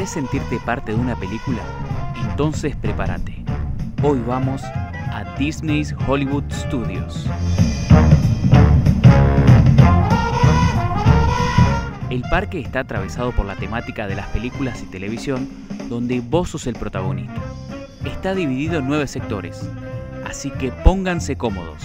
¿Querés sentirte parte de una película? Entonces prepárate. Hoy vamos a Disney's Hollywood Studios. El parque está atravesado por la temática de las películas y televisión donde vos sos el protagonista. Está dividido en nueve sectores, así que pónganse cómodos.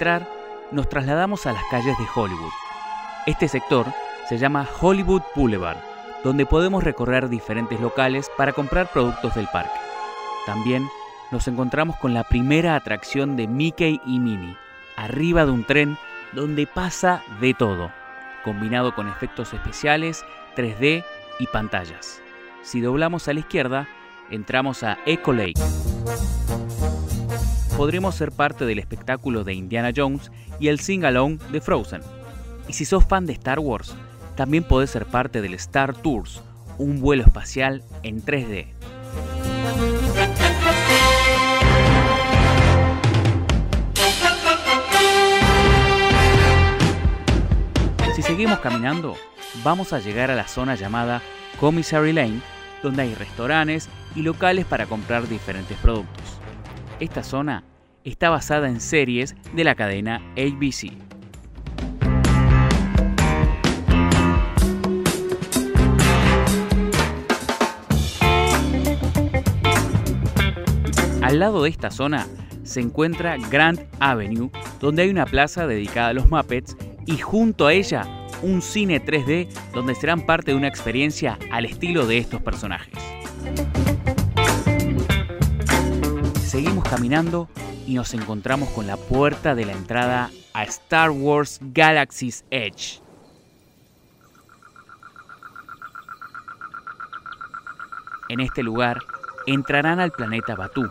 Entrar, nos trasladamos a las calles de Hollywood. Este sector se llama Hollywood Boulevard, donde podemos recorrer diferentes locales para comprar productos del parque. También nos encontramos con la primera atracción de Mickey y Minnie, arriba de un tren donde pasa de todo, combinado con efectos especiales, 3D y pantallas. Si doblamos a la izquierda, entramos a Echo Lake. Podremos ser parte del espectáculo de Indiana Jones y el sing-along de Frozen. Y si sos fan de Star Wars, también podés ser parte del Star Tours, un vuelo espacial en 3D. Si seguimos caminando, vamos a llegar a la zona llamada Commissary Lane, donde hay restaurantes y locales para comprar diferentes productos. Esta zona está basada en series de la cadena ABC. Al lado de esta zona se encuentra Grand Avenue, donde hay una plaza dedicada a los Muppets y junto a ella un cine 3D donde serán parte de una experiencia al estilo de estos personajes. Seguimos caminando y nos encontramos con la puerta de la entrada a Star Wars Galaxy's Edge. En este lugar entrarán al planeta Batú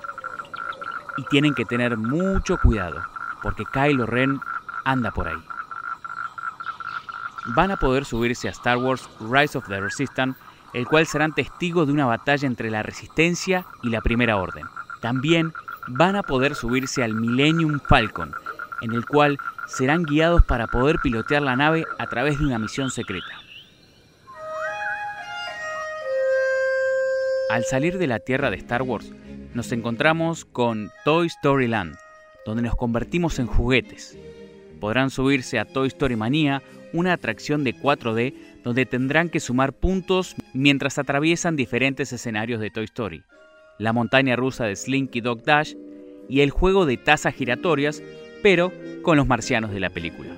y tienen que tener mucho cuidado porque Kylo Ren anda por ahí. Van a poder subirse a Star Wars Rise of the Resistance, el cual serán testigos de una batalla entre la Resistencia y la Primera Orden. También van a poder subirse al Millennium Falcon, en el cual serán guiados para poder pilotear la nave a través de una misión secreta. Al salir de la Tierra de Star Wars, nos encontramos con Toy Story Land, donde nos convertimos en juguetes. Podrán subirse a Toy Story Manía, una atracción de 4D donde tendrán que sumar puntos mientras atraviesan diferentes escenarios de Toy Story la montaña rusa de Slinky Dog Dash y el juego de tazas giratorias, pero con los marcianos de la película.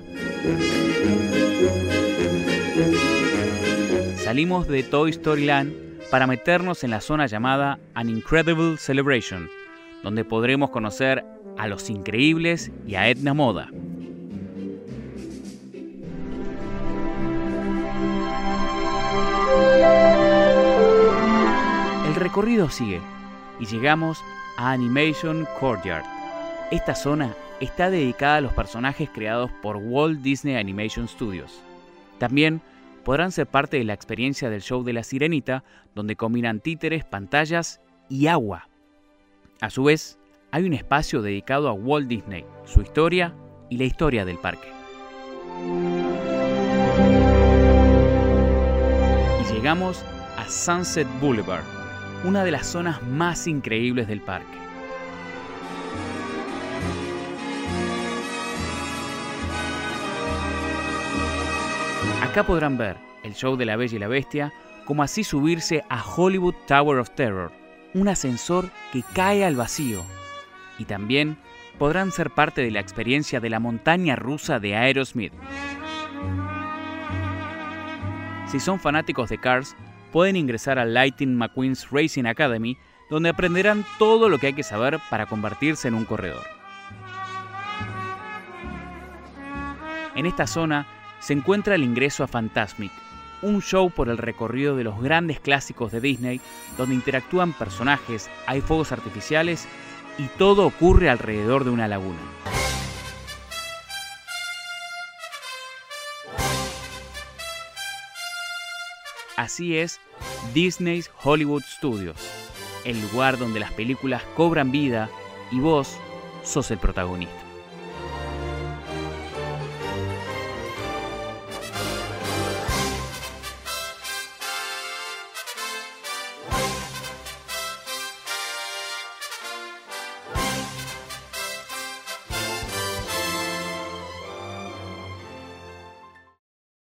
Salimos de Toy Story Land para meternos en la zona llamada An Incredible Celebration, donde podremos conocer a los increíbles y a Edna Moda. El recorrido sigue y llegamos a Animation Courtyard. Esta zona está dedicada a los personajes creados por Walt Disney Animation Studios. También podrán ser parte de la experiencia del show de la sirenita, donde combinan títeres, pantallas y agua. A su vez, hay un espacio dedicado a Walt Disney, su historia y la historia del parque. Y llegamos a Sunset Boulevard, una de las zonas más increíbles del parque. Acá podrán ver el show de la Bella y la Bestia, como así subirse a Hollywood Tower of Terror, un ascensor que cae al vacío. Y también podrán ser parte de la experiencia de la montaña rusa de Aerosmith. Si son fanáticos de Cars, pueden ingresar a Lightning McQueen's Racing Academy, donde aprenderán todo lo que hay que saber para convertirse en un corredor. En esta zona se encuentra el ingreso a Fantasmic, un show por el recorrido de los grandes clásicos de Disney, donde interactúan personajes, hay fuegos artificiales y todo ocurre alrededor de una laguna. Así es Disney's Hollywood Studios. el lugar donde las películas cobran vida y vos sos el protagonista.